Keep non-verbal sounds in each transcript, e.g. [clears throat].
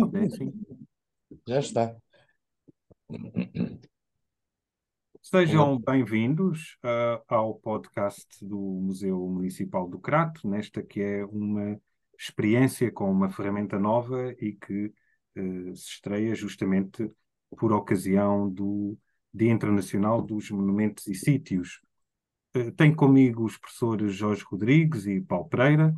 É assim. Já está. Sejam bem-vindos uh, ao podcast do Museu Municipal do Crato, nesta que é uma experiência com uma ferramenta nova e que uh, se estreia justamente por ocasião do Dia Internacional dos Monumentos e Sítios. Uh, comigo os professores Jorge Rodrigues e Paulo Pereira,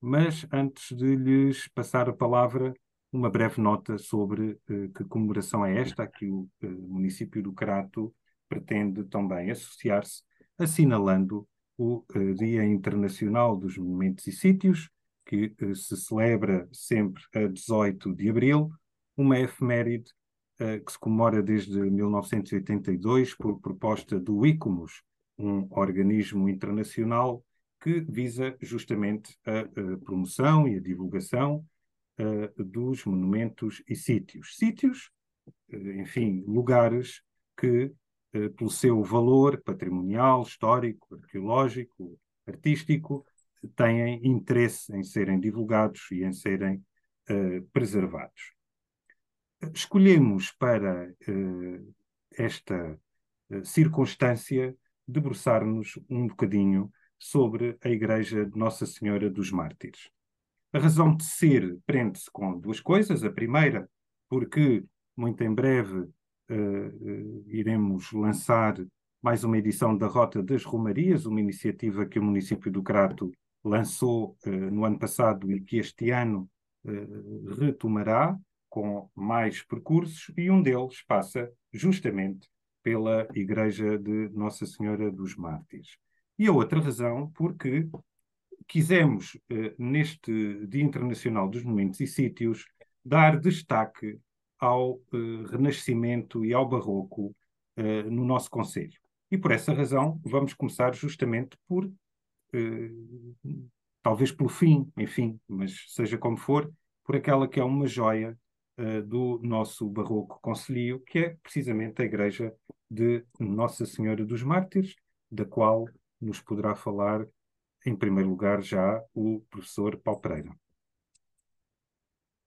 mas antes de lhes passar a palavra, uma breve nota sobre uh, que comemoração é esta, a que o uh, município do Crato pretende também associar-se, assinalando o uh, Dia Internacional dos Monumentos e Sítios, que se celebra sempre a 18 de abril, uma efeméride que se comemora desde 1982 por proposta do ICOMOS, um organismo internacional que visa justamente a, a promoção e a divulgação uh, dos monumentos e sítios. Sítios, uh, enfim, lugares que, uh, pelo seu valor patrimonial, histórico, arqueológico, artístico, têm interesse em serem divulgados e em serem preservados. Escolhemos para esta circunstância debruçar-nos um bocadinho sobre a Igreja de Nossa Senhora dos Mártires. A razão de ser prende-se com duas coisas. A primeira, porque muito em breve uh, uh, iremos lançar mais uma edição da Rota das Romarias, uma iniciativa que o município do Crato lançou uh, no ano passado e que este ano retomará com mais percursos, e um deles passa justamente pela Igreja de Nossa Senhora dos Mártires. E a outra razão, porque quisemos, eh, neste Dia Internacional dos Monumentos e Sítios, dar destaque ao eh, Renascimento e ao Barroco eh, no nosso Conselho. E por essa razão vamos começar justamente por, talvez pelo fim, enfim, mas seja como for, por aquela que é uma joia do nosso Barroco Conselho, que é precisamente a Igreja de Nossa Senhora dos Mártires, da qual nos poderá falar em primeiro lugar, já o professor Paulo Pereira.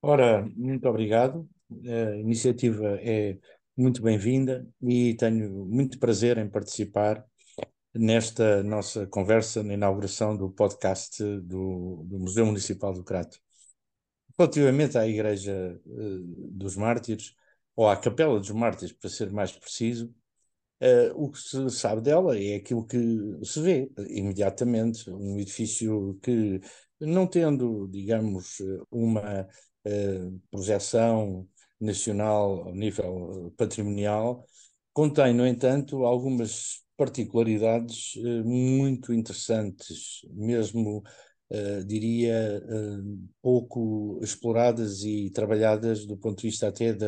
Ora, muito obrigado. A iniciativa é muito bem-vinda e tenho muito prazer em participar nesta nossa conversa na inauguração do podcast do, do Museu Municipal do Crato. Relativamente à Igreja uh, dos Mártires, ou à Capela dos Mártires, para ser mais preciso, Uh, o que se sabe dela é aquilo que se vê imediatamente, um edifício que, não tendo, digamos, uma uh, projeção nacional ao nível patrimonial, contém, no entanto, algumas particularidades uh, muito interessantes, mesmo, diria, pouco exploradas e trabalhadas do ponto de vista até da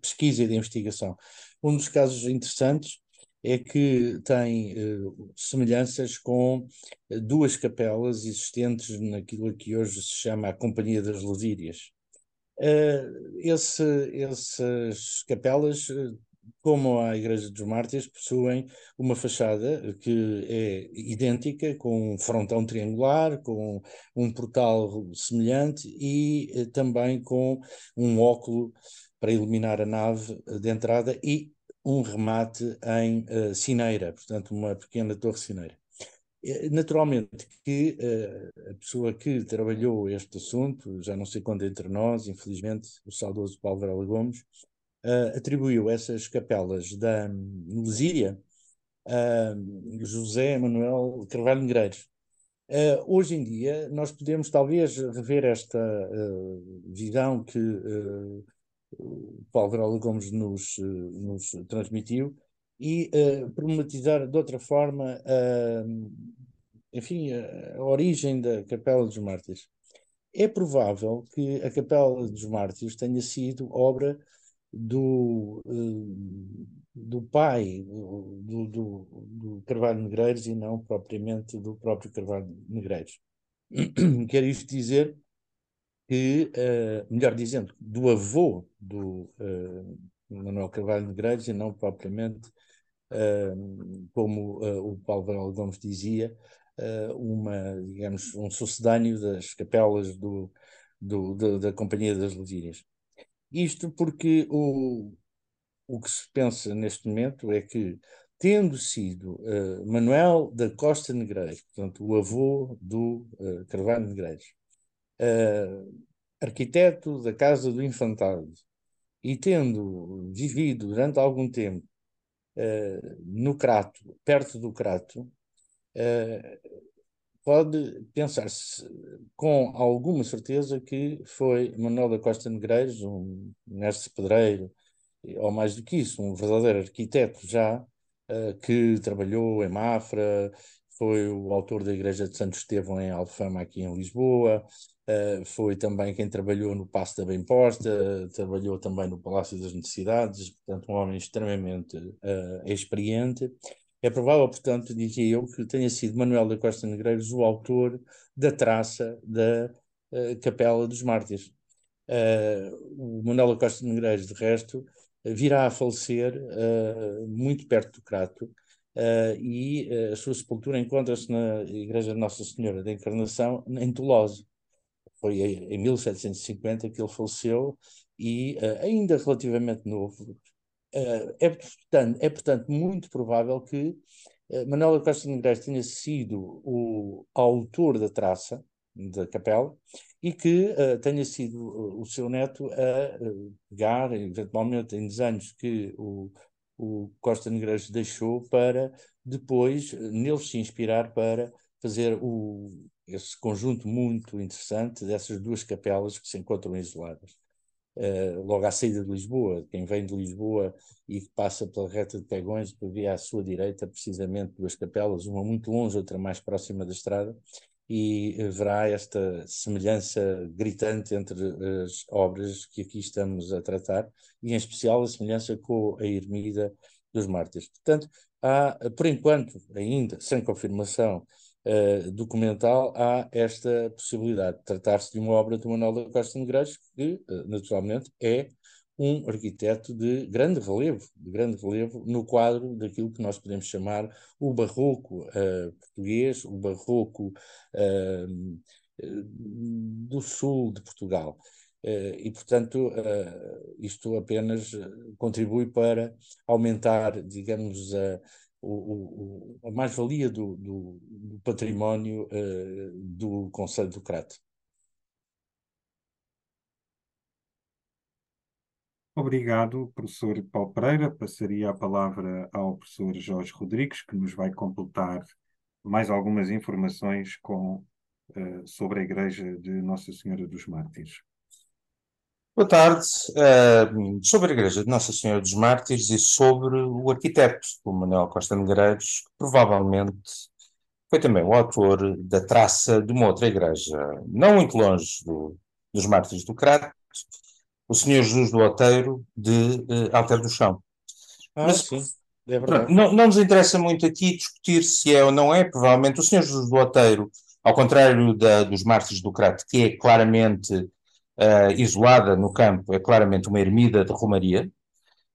pesquisa e da investigação. Um dos casos interessantes é que tem uh, semelhanças com eh, duas capelas existentes naquilo que hoje se chama a Companhia das Lusírias. Uh, esse, essas capelas, como a Igreja dos Mártires, possuem uma fachada que é idêntica, com um frontão triangular, com um portal semelhante e uh, também com um óculo para iluminar a nave de entrada e um remate em uh, cineira, portanto, uma pequena torre cineira. Eh, naturalmente que uh, a pessoa que trabalhou este assunto, já não sei quando entre nós, infelizmente, o saudoso Paulo Varela Gomes, uh, atribuiu essas capelas da Lusíria a José Manuel Carvalho Negreiros. Uh, hoje em dia, nós podemos talvez rever esta visão que o Paulo Varela Gomes nos, nos transmitiu e uh, problematizar de outra forma uh, enfim, a origem da Capela dos Mártires. É provável que a Capela dos Mártires tenha sido obra do, uh, do pai do, do, do, Carvalho Negreiros e não propriamente do próprio Carvalho Negreiros. [clears throat] Quer isto dizer que, uh, melhor dizendo, do avô do uh, Manuel Carvalho Negreiros e não propriamente, uh, como o Paulo Varela Gomes dizia, uma, digamos, um sucedâneo das capelas do, do, do da Companhia das Lusírias. Isto porque o, o que se pensa neste momento é que, tendo sido uh, Manuel da Costa Negreiros, portanto, o avô do uh, Carvalho Negreiros, uh, arquiteto da Casa do Infantado, e tendo vivido durante algum tempo no Crato, perto do Crato, pode pensar-se com alguma certeza que foi Manuel da Costa Negreiros, um mestre pedreiro, ou mais do que isso, um verdadeiro arquiteto já, uh, que trabalhou em Mafra, foi o autor da Igreja de Santo Estevão em Alfama, aqui em Lisboa, uh, foi também quem trabalhou no Passo da Bem Posta, trabalhou também no Palácio das Necessidades, portanto, um homem extremamente uh, experiente. É provável, portanto, dizia eu, que tenha sido Manuel da Costa Negreiros o autor da traça da Capela dos Mártires. o Manuel da Costa Negreiros, de resto, virá a falecer uh, muito perto do Crato uh, e uh, a sua sepultura encontra-se na Igreja de Nossa Senhora da Encarnação, em Tolose. Foi em 1750 que ele faleceu e ainda relativamente novo. é, portanto, é, portanto, muito provável que Manuel Costa Negreiros tenha sido o autor da traça da capela e que uh, tenha sido uh, o seu neto a uh, pegar, eventualmente, em desenhos que o, o Costa Negreiros deixou para depois neles se inspirar para fazer o, esse conjunto muito interessante dessas duas capelas que se encontram isoladas. Uh, logo à saída de Lisboa, quem vem de Lisboa e que passa pela reta de Pegões, vê à sua direita precisamente duas capelas, uma muito longe, outra mais próxima da estrada, e haverá esta semelhança gritante entre as obras que aqui estamos a tratar, e em especial a semelhança com a Ermida dos Mártires. Portanto, há, por enquanto, ainda sem confirmação uh, documental, há esta possibilidade de tratar-se de uma obra de Manuel da Costa Negreiros, que, uh, naturalmente, é um arquiteto de grande relevo, de grande relevo no quadro daquilo que nós podemos chamar o barroco uh, português, o barroco uh, do sul de Portugal. Uh, e, portanto, isto apenas contribui para aumentar, digamos, a, a mais-valia do, do, do, património do Conselho do Crato. Obrigado, professor Paulo Pereira. Passaria a palavra ao professor Jorge Rodrigues, que nos vai completar mais algumas informações com, uh, sobre a Igreja de Nossa Senhora dos Mártires. Boa tarde. Uh, sobre a Igreja de Nossa Senhora dos Mártires e sobre o arquiteto, o Manuel Costa Negreiros, que provavelmente foi também o autor da traça de uma outra igreja, não muito longe do, dos Mártires do Crato, o senhor Jesus do Oteiro de uh, Alter do Chão. Ah, Mas, sim, é verdade. Não, não nos interessa muito aqui discutir se é ou não é, provavelmente o senhor Jesus do Oteiro, ao contrário da, dos mártires do Crato, que é claramente uh, isolada no campo, é claramente uma ermida de Romaria,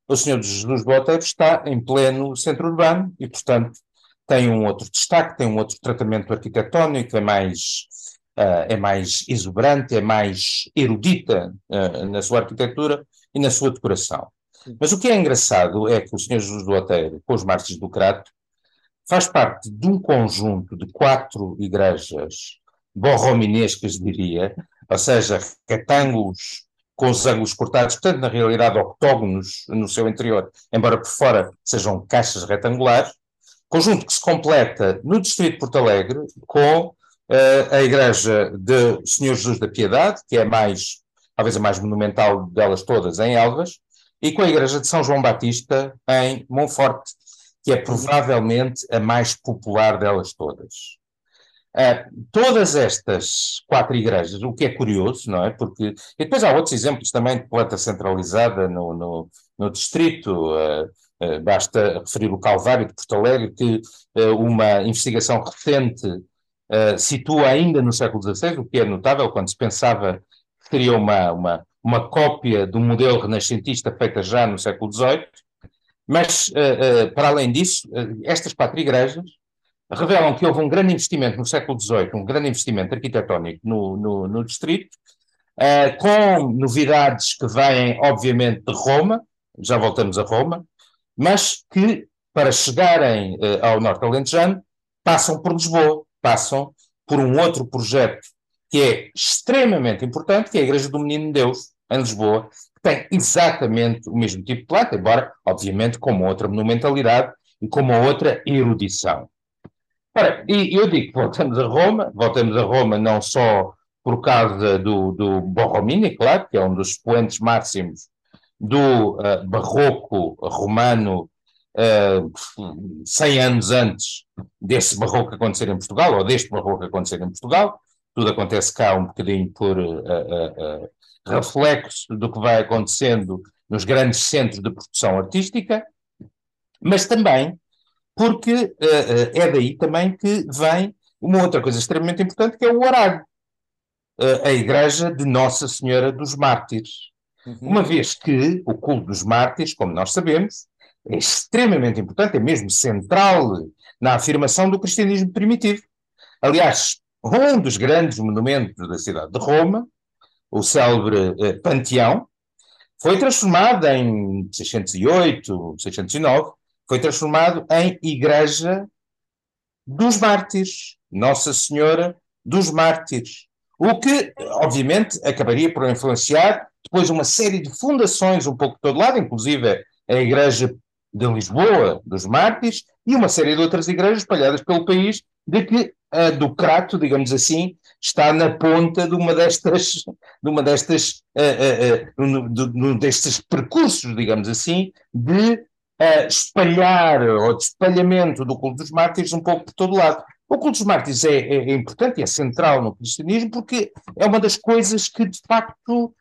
o senhor Jesus do Oteiro está em pleno centro urbano e, portanto, tem um outro destaque, tem um outro tratamento arquitetónico, é mais é mais exuberante, é mais erudita uh, na sua arquitetura e na sua decoração. Mas o que é engraçado é que o Sr. Jesus do Oteiro, com os Mártires do Crato, faz parte de um conjunto de quatro igrejas borrominescas, diria, ou seja, retângulos com os ângulos cortados, portanto, na realidade, octógonos no seu interior, embora por fora sejam caixas retangulares, conjunto que se completa no Distrito de Porto Alegre com a Igreja de Senhor Jesus da Piedade, que é mais, talvez a mais monumental delas todas, em Elvas, e com a Igreja de São João Batista em Monforte, que é provavelmente a mais popular delas todas. Uh, todas estas quatro igrejas, o que é curioso, não é? Porque. E depois há outros exemplos também de planta centralizada no, no, no distrito. Uh, uh, basta referir o Calvário de Porto Alegre, que uma investigação recente uh, situa ainda no século XVI, o que é notável quando se pensava que seria uma, uma, uma cópia do modelo renascentista feita já no século XVIII. Mas, uh, uh, para além disso, estas quatro igrejas revelam que houve um grande investimento no século XVIII, um grande investimento arquitetónico no, no, no distrito, uh, com novidades que vêm, obviamente, de Roma, já voltamos a Roma, mas que, para chegarem uh, ao Norte Alentejano, passam por Lisboa, passam por um outro projeto que é extremamente importante, que é a Igreja do Menino Deus, em Lisboa, que tem exatamente o mesmo tipo de planta, embora, obviamente, com uma outra monumentalidade e com uma outra erudição. Ora, e eu digo voltamos a Roma, voltamos a Roma não só por causa do, do Borromini, claro, que é um dos expoentes máximos do uh, barroco romano uh, eh, 100 anos antes desse barroco acontecer em Portugal, ou deste barroco acontecer em Portugal. Tudo acontece cá um bocadinho por uh, uh, reflexo do que vai acontecendo nos grandes centros de produção artística, mas também porque é daí também que vem uma outra coisa extremamente importante, que é o horário. a Igreja de Nossa Senhora dos Mártires. Uhum. Uma vez que o culto dos mártires, como nós sabemos, é extremamente importante, é mesmo central na afirmação do cristianismo primitivo. Aliás, um dos grandes monumentos da cidade de Roma, o célebre eh, Panteão, foi transformado em 608, 609, foi transformado em Igreja dos Mártires, Nossa Senhora dos Mártires. O que, obviamente, acabaria por influenciar depois uma série de fundações um pouco de todo lado, inclusive a Igreja de Lisboa, dos Mártires, e uma série de outras igrejas espalhadas pelo país, de que a do Crato, digamos assim, está na ponta de uma destas, de uma destas, uh, uh, uh, de, de, destes percursos, digamos assim, de espalhar, ou de espalhamento do culto dos mártires um pouco por todo lado. O culto dos mártires é, é, é importante é central no cristianismo porque é uma das coisas que, de facto,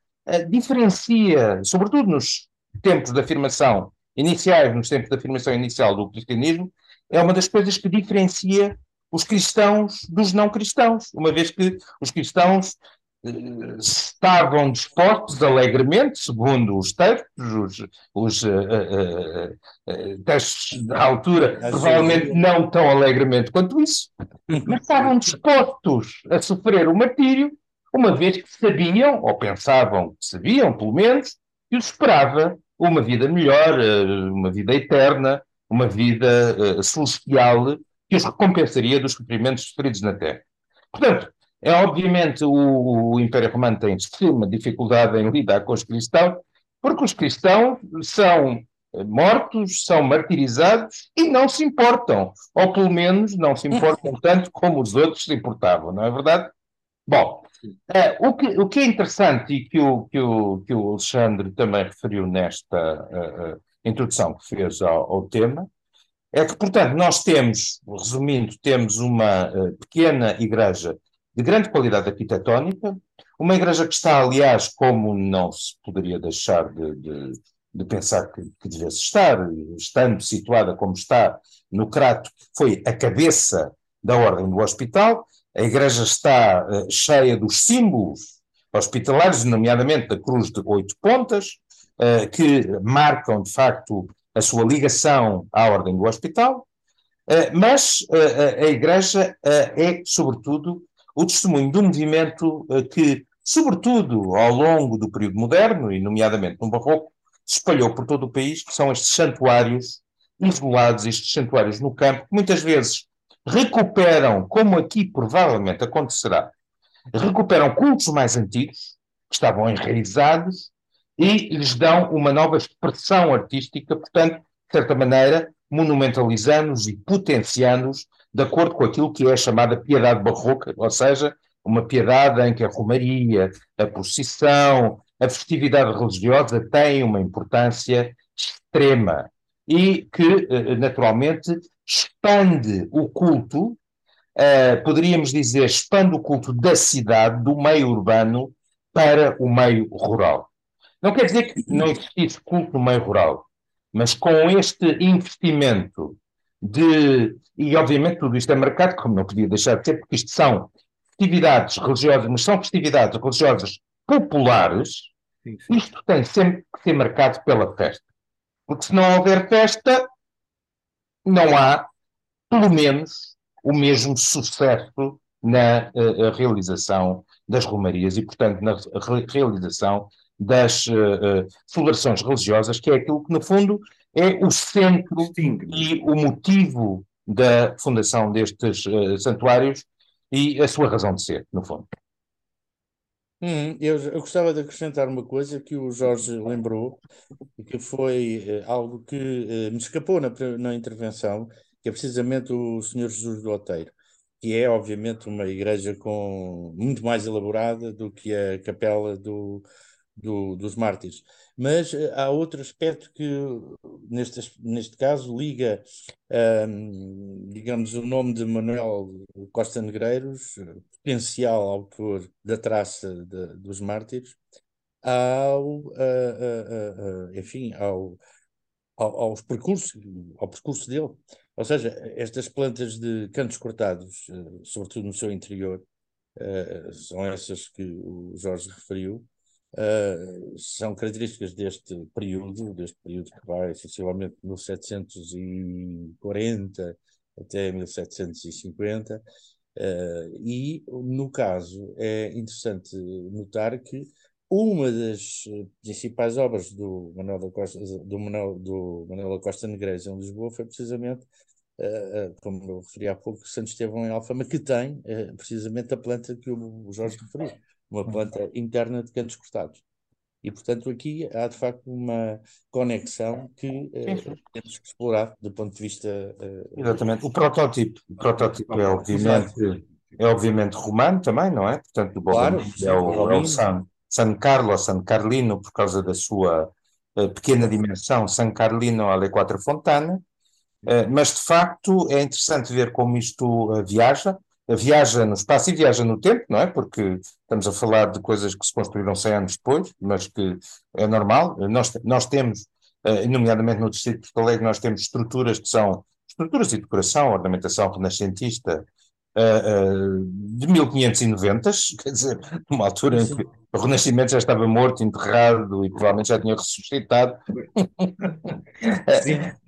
diferencia, sobretudo nos tempos de afirmação iniciais, nos tempos da afirmação inicial do cristianismo, é uma das coisas que diferencia os cristãos dos não cristãos, uma vez que os cristãos eh, estavam dispostos alegremente, segundo os textos, os, os uh, uh, uh, textos da altura, provavelmente não tão alegremente quanto isso, mas estavam dispostos a sofrer o martírio, uma vez que sabiam, ou pensavam que sabiam, pelo menos, que os esperava uma vida melhor, eh, uma vida eterna, uma vida uh, celestial que os recompensaria dos sofrimentos sofridos na Terra. Portanto, é obviamente o, o Império Romano tem extrema dificuldade em lidar com os cristãos, porque os cristãos são eh, mortos, são martirizados e não se importam, ou pelo menos não se importam [laughs] tanto como os outros se importavam, não é verdade? Bom, é, o, que, o que é interessante e que o, que o, que o Alexandre também referiu nesta uh, introdução que fez ao, ao, tema, é que, portanto, nós temos, resumindo, temos uma uh, pequena igreja de grande qualidade arquitetónica, uma igreja que está, aliás, como não se poderia deixar de, de, de pensar que, que devesse estar, estando situada como está no Crato, foi a cabeça da Ordem do Hospital, a igreja está uh, cheia dos símbolos hospitalares, nomeadamente da cruz de oito pontas, uh, que marcam, de facto, a sua ligação à ordem do hospital, uh, mas a igreja é, sobretudo, o testemunho de um movimento que, sobretudo ao longo do período moderno, e nomeadamente no Barroco, se espalhou por todo o país, que são estes santuários isolados, estes santuários no campo, que muitas vezes recuperam, como aqui provavelmente acontecerá, recuperam cultos mais antigos, que estavam enraizados, e lhes dão uma nova expressão artística, portanto, de certa maneira, monumentalizando-os e potenciando-os de acordo com aquilo que é a chamada piedade barroca, ou seja, uma piedade em que a romaria, a procissão, a festividade religiosa têm uma importância extrema e que, eh, naturalmente, expande o culto, uh, poderíamos dizer, expande o culto da cidade, do meio urbano, para o meio rural. Não quer dizer que não existisse culto no meio rural, mas com este investimento de. E obviamente tudo isto é marcado, como não podia deixar de ser, porque isto são festividades religiosas, mas são festividades religiosas populares, isto tem sempre que ser marcado pela festa. Porque se não houver festa, não há, pelo menos, o mesmo sucesso na uh, realização das romarias e, portanto, na realização das uh, celebrações religiosas, que é aquilo que, no fundo, é o centro e o motivo da fundação destes uh, santuários e a sua razão de ser, no fundo. Hum, eu, eu, gostava de acrescentar uma coisa que o Jorge lembrou, que foi uh, algo que uh, me escapou na, na intervenção, que é precisamente o Senhor Jesus do Oteiro, que é obviamente uma igreja com muito mais elaborada do que a capela do, do, dos mártires. Mas uh, há outro aspecto que, neste, neste caso, liga, digamos, o nome de Manuel Costa Negreiros, potencial autor da traça de, dos mártires, ao, enfim, ao, ao, aos percursos, ao percurso dele. Ou seja, estas plantas de cantos cortados, sobretudo no seu interior, são essas que o Jorge referiu, Uh, são características deste período, deste período que vai essencialmente de 1740 até 1750, uh, e no caso é interessante notar que uma das principais obras do Manuel da Costa, do Manuel, do Manuel da Costa Negreiros em Lisboa foi precisamente uh, como eu referi há pouco, Santo Estevão em Alfama, que tem uh, precisamente a planta que o Jorge referiu uma planta interna de cantos cortados. E, portanto, aqui há de facto uma conexão que uh, temos que explorar do ponto de vista. Uh, Exatamente. O protótipo, o protótipo é obviamente, é obviamente romano também, não é? Portanto, do claro, é o, é o San, San Carlo, San Carlino, por causa da sua uh, pequena dimensão, San Carlino alle Quattro Fontane. mas, de facto, é interessante ver como isto viaja viaja no espaço e viaja no tempo, não é? Porque estamos a falar de coisas que se construíram 100 anos depois, mas que é normal. Nós, nós temos, eh, nomeadamente no Distrito de Porto Alegre, nós temos estruturas que são estruturas de decoração, ornamentação renascentista eh, eh, de 1590, [laughs] quer dizer, numa altura em que o Renascimento já estava morto, enterrado e provavelmente já tinha ressuscitado. Sim.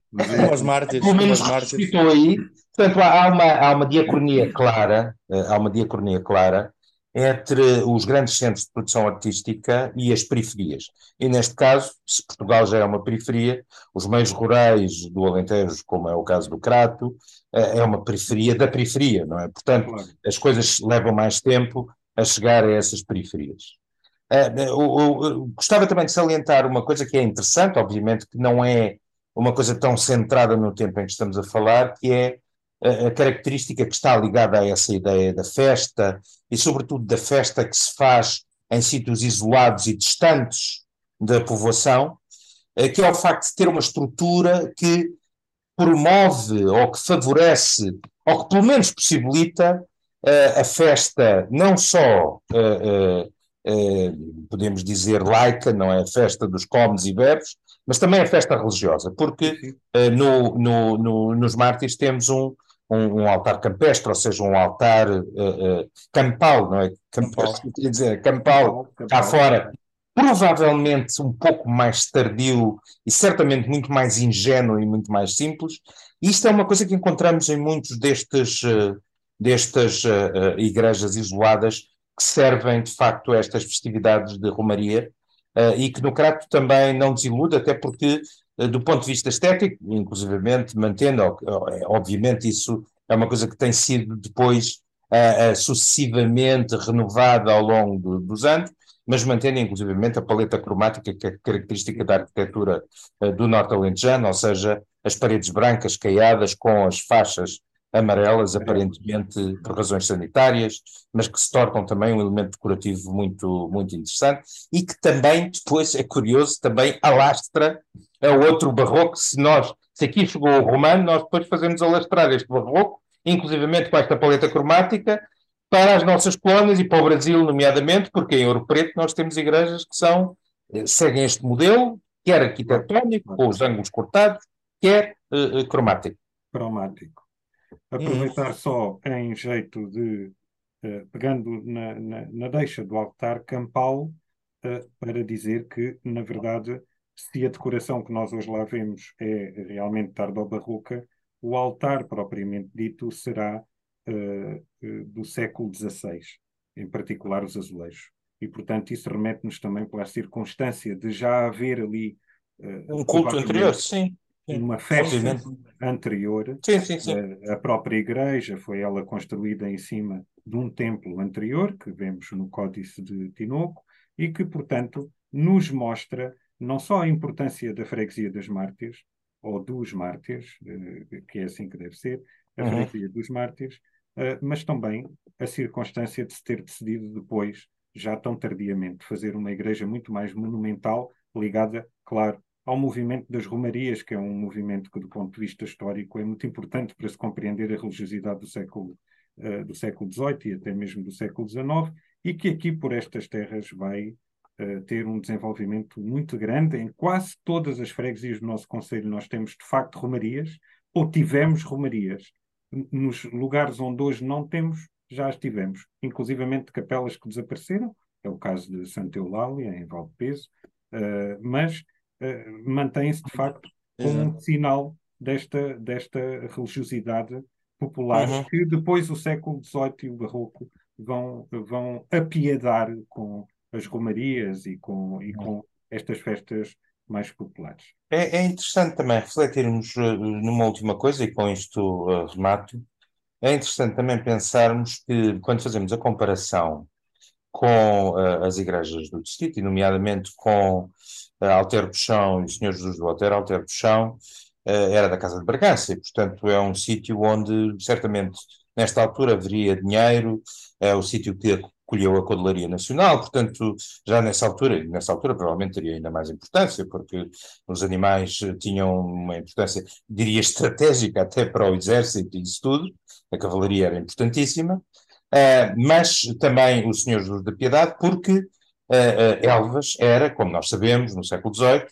Os mártires. Pelo menos ressuscitou aí Portanto, há uma, há uma diacronia clara, eh, há uma diacronia clara entre os grandes centros de produção artística e as periferias. E neste caso, se Portugal já é uma periferia, os meios rurais do Alentejo, como é o caso do Crato, eh, é uma periferia da periferia, não é? Portanto, as coisas levam mais tempo a chegar a essas periferias. Eh, gostava também de salientar uma coisa que é interessante, obviamente que não é uma coisa tão centrada no tempo em que estamos a falar, que é a, característica que está ligada a essa ideia da festa e, sobretudo, da festa que se faz em sítios isolados e distantes da povoação, eh, que é o facto de ter uma estrutura que promove ou que favorece ou que pelo menos possibilita uh, a festa não só uh, podemos dizer laica, não é? A festa dos comes e bebes, mas também a festa religiosa, porque no, no, no, nos mártires temos um, um, um, altar campestre, ou seja, um altar uh, uh, campal, não é? Campestre, quer dizer, campal, campal, cá fora. Provavelmente um pouco mais tardio e certamente muito mais ingênuo e muito mais simples. E isto é uma coisa que encontramos em muitos destes, uh, destas igrejas isoladas que servem de facto a estas festividades de Romaria e que no Crato também não desilude, até porque eh, do ponto de vista estético, inclusivamente mantendo, é, obviamente isso é uma coisa que tem sido depois uh, uh, sucessivamente renovada ao longo do, dos anos, mas mantendo inclusivamente a paleta cromática que é característica da arquitetura uh, do Norte Alentejano, ou seja, as paredes brancas caiadas com as faixas amarelas, aparentemente por razões sanitárias, mas que se tornam também um elemento decorativo muito, muito interessante e que também, depois, é curioso, também alastra é outro barroco. Se nós, se aqui chegou o romano, nós depois fazemos alastrar este barroco, inclusivamente com esta paleta cromática, para as nossas colónias e para o Brasil, nomeadamente, porque em Ouro Preto nós temos igrejas que são, eh, seguem este modelo, quer arquitetónico, com os ângulos cortados, quer uh, cromático. Cromático. Aproveitar hum. só em jeito de, uh, pegando na, na, na, deixa do altar campal, uh, para dizer que, na verdade, se a decoração que nós hoje lá vemos é realmente tardo-barroca, o altar propriamente dito será uh, uh, do século XVI. em particular os azulejos. E, portanto, isso remete-nos também para a circunstância de já haver ali. Uh, um culto anterior, sim. Uma festa anterior. Sim, sim, sim. Uh, a própria igreja foi ela construída em cima de um templo anterior, que vemos no Códice de Tinoco, e que, portanto, nos mostra não só a importância da freguesia das mártires, ou dos mártires, uh, que é assim que deve ser, a uhum. freguesia dos mártires, mas também a circunstância de se ter decidido depois já tão tardiamente, fazer uma igreja muito mais monumental, ligada, claro, ao movimento das Romarias, que é um movimento que, do ponto de vista histórico, é muito importante para se compreender a religiosidade do século, uh, do século XVIII e até mesmo do século XIX, e que aqui, por estas terras, vai uh, ter um desenvolvimento muito grande. Em quase todas as freguesias do nosso Conselho, nós temos, de facto, Romarias, ou tivemos Romarias. Nos lugares onde hoje não temos, já as tivemos, inclusivamente capelas que desapareceram, é o caso de Santa Eulália, em Valdepeso, uh, mas uh, mantém-se de facto como um sinal desta, desta religiosidade popular uhum. que depois o século XVIII e o Barroco vão, vão apiedar com as romarias e com, e com estas festas mais populares. É, é interessante também refletirmos uh, numa última coisa, e com isto uh, remato, é interessante também pensarmos que, quando fazemos a comparação com uh, as igrejas do distrito, e nomeadamente com uh, Altero Puxão e o Senhor Jesus do Altero, Altero Puxão uh, era da Casa de Bragança, e portanto é um sítio onde certamente nesta altura haveria dinheiro, é o sítio que colheu a Codelaria Nacional, portanto, já nessa altura, nessa altura provavelmente teria ainda mais importância, porque os animais tinham uma importância, diria, estratégica até para o exército e isso tudo, a cavalaria era importantíssima, mas também o Senhor Jesus da Piedade, porque uh, uh, Elvas era, como nós sabemos, no século XVIII,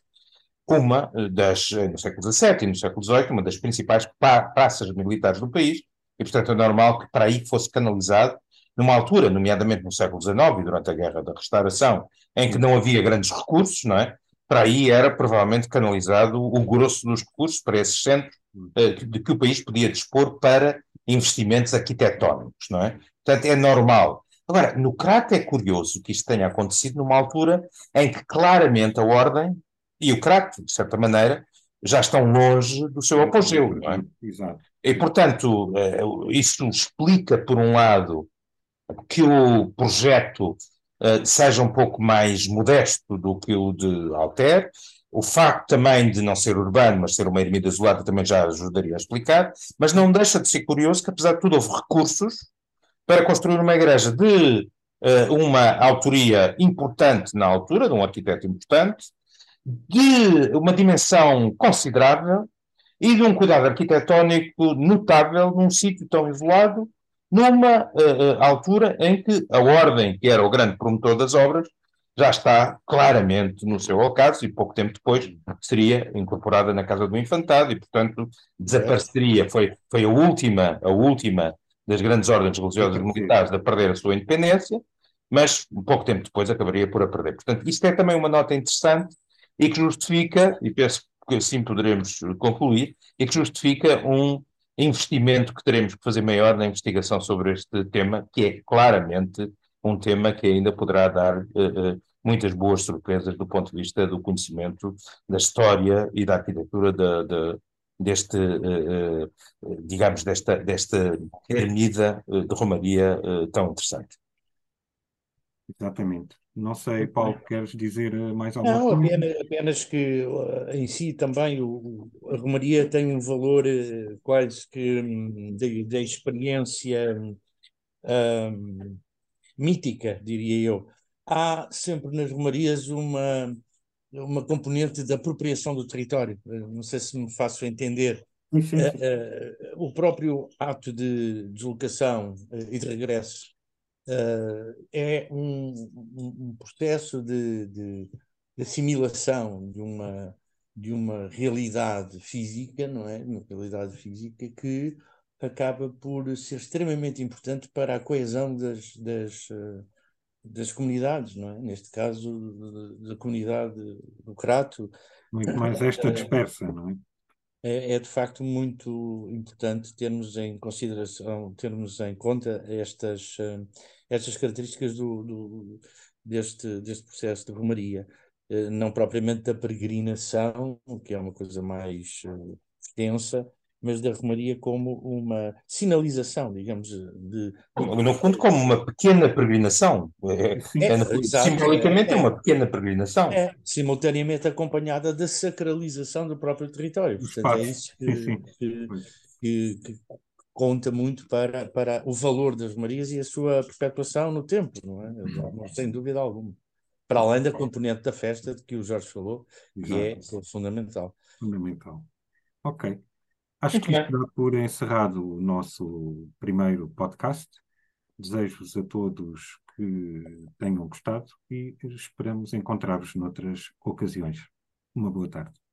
uma das, no século XVII e no século XVIII, uma das principais praças militares do país, e portanto é normal que para aí fosse canalizado numa altura, nomeadamente no século XIX e durante a Guerra da Restauração, em que não havia grandes recursos, não é? Para aí era provavelmente canalizado o grosso dos recursos para esses centros de que o país podia dispor para investimentos arquitetónicos, não é? Portanto, é normal. Agora, no Crato é curioso que isto tenha acontecido numa altura em que claramente a ordem e o Crato, de certa maneira, já estão longe do seu apogeu, não é? Exato. E, portanto, eh, isso explica, por um lado, que o projeto uh, seja um pouco mais modesto do que o de Alter. O facto também de não ser urbano, mas ser uma ermida isolada, também já ajudaria a explicar. Mas não deixa de ser curioso que, apesar de tudo, houve recursos para construir uma igreja de uh, uma autoria importante na altura, de um arquiteto importante, de uma dimensão considerável e de um cuidado arquitetónico notável num sítio tão isolado numa uh, altura em que a Ordem, que era o grande promotor das obras, já está claramente no seu ocaso e pouco tempo depois seria incorporada na Casa do Infantado e, portanto, desapareceria. Foi, foi a última, a última das grandes ordens religiosas militares a perder a sua independência, mas um pouco tempo depois acabaria por a perder. Portanto, isto é também uma nota interessante e que justifica, e penso que assim poderemos concluir, e que justifica um investimento que teremos que fazer maior na investigação sobre este tema, que é claramente um tema que ainda poderá dar uh, uh, muitas boas surpresas do ponto de vista do conhecimento da história e da arquitetura de, de, deste, uh, digamos, desta, desta ermida de Romaria tão interessante. Exatamente. Não sei, Paulo, queres dizer eh, mais alguma Não, coisa? Apenas, apenas que eh, em si também o, a Romaria tem um valor eh, quase que hum, de, experiência um, mítica, diria eu. Há sempre nas Romarias uma, uma componente de apropriação do território. Não sei se me faço entender. Sim, sim. Uh, uh, o próprio ato de deslocação e de regresso é um, um, processo de, de, de, assimilação de uma, de uma realidade física, não é? Uma realidade física que acaba por ser extremamente importante para a coesão das, das, das comunidades, não é? Neste caso, da comunidade do Crato. Muito mais esta dispersa, não é? é, é, de facto muito importante termos em consideração, termos em conta estas, estas características do, do, deste, deste processo de romaria, uh, não propriamente da peregrinação, que é uma coisa mais extensa, mas da Romaria como uma sinalização, digamos, de... No fundo, como uma pequena peregrinação. É, é, é simbolicamente é, é, uma pequena peregrinação. É, simultaneamente acompanhada da sacralização do próprio território. Portanto, é isso que, que, que, que, conta muito para, para o valor das Marias e a sua perpetuação no tempo, não é? Não, sem dúvida alguma. Para além da componente da festa de que o Jorge falou, que é fundamental. Fundamental. Ok. Acho que isto dá por encerrado o nosso primeiro podcast. Desejo-vos a todos que tenham gostado e esperamos encontrar-vos noutras ocasiões. Uma boa tarde.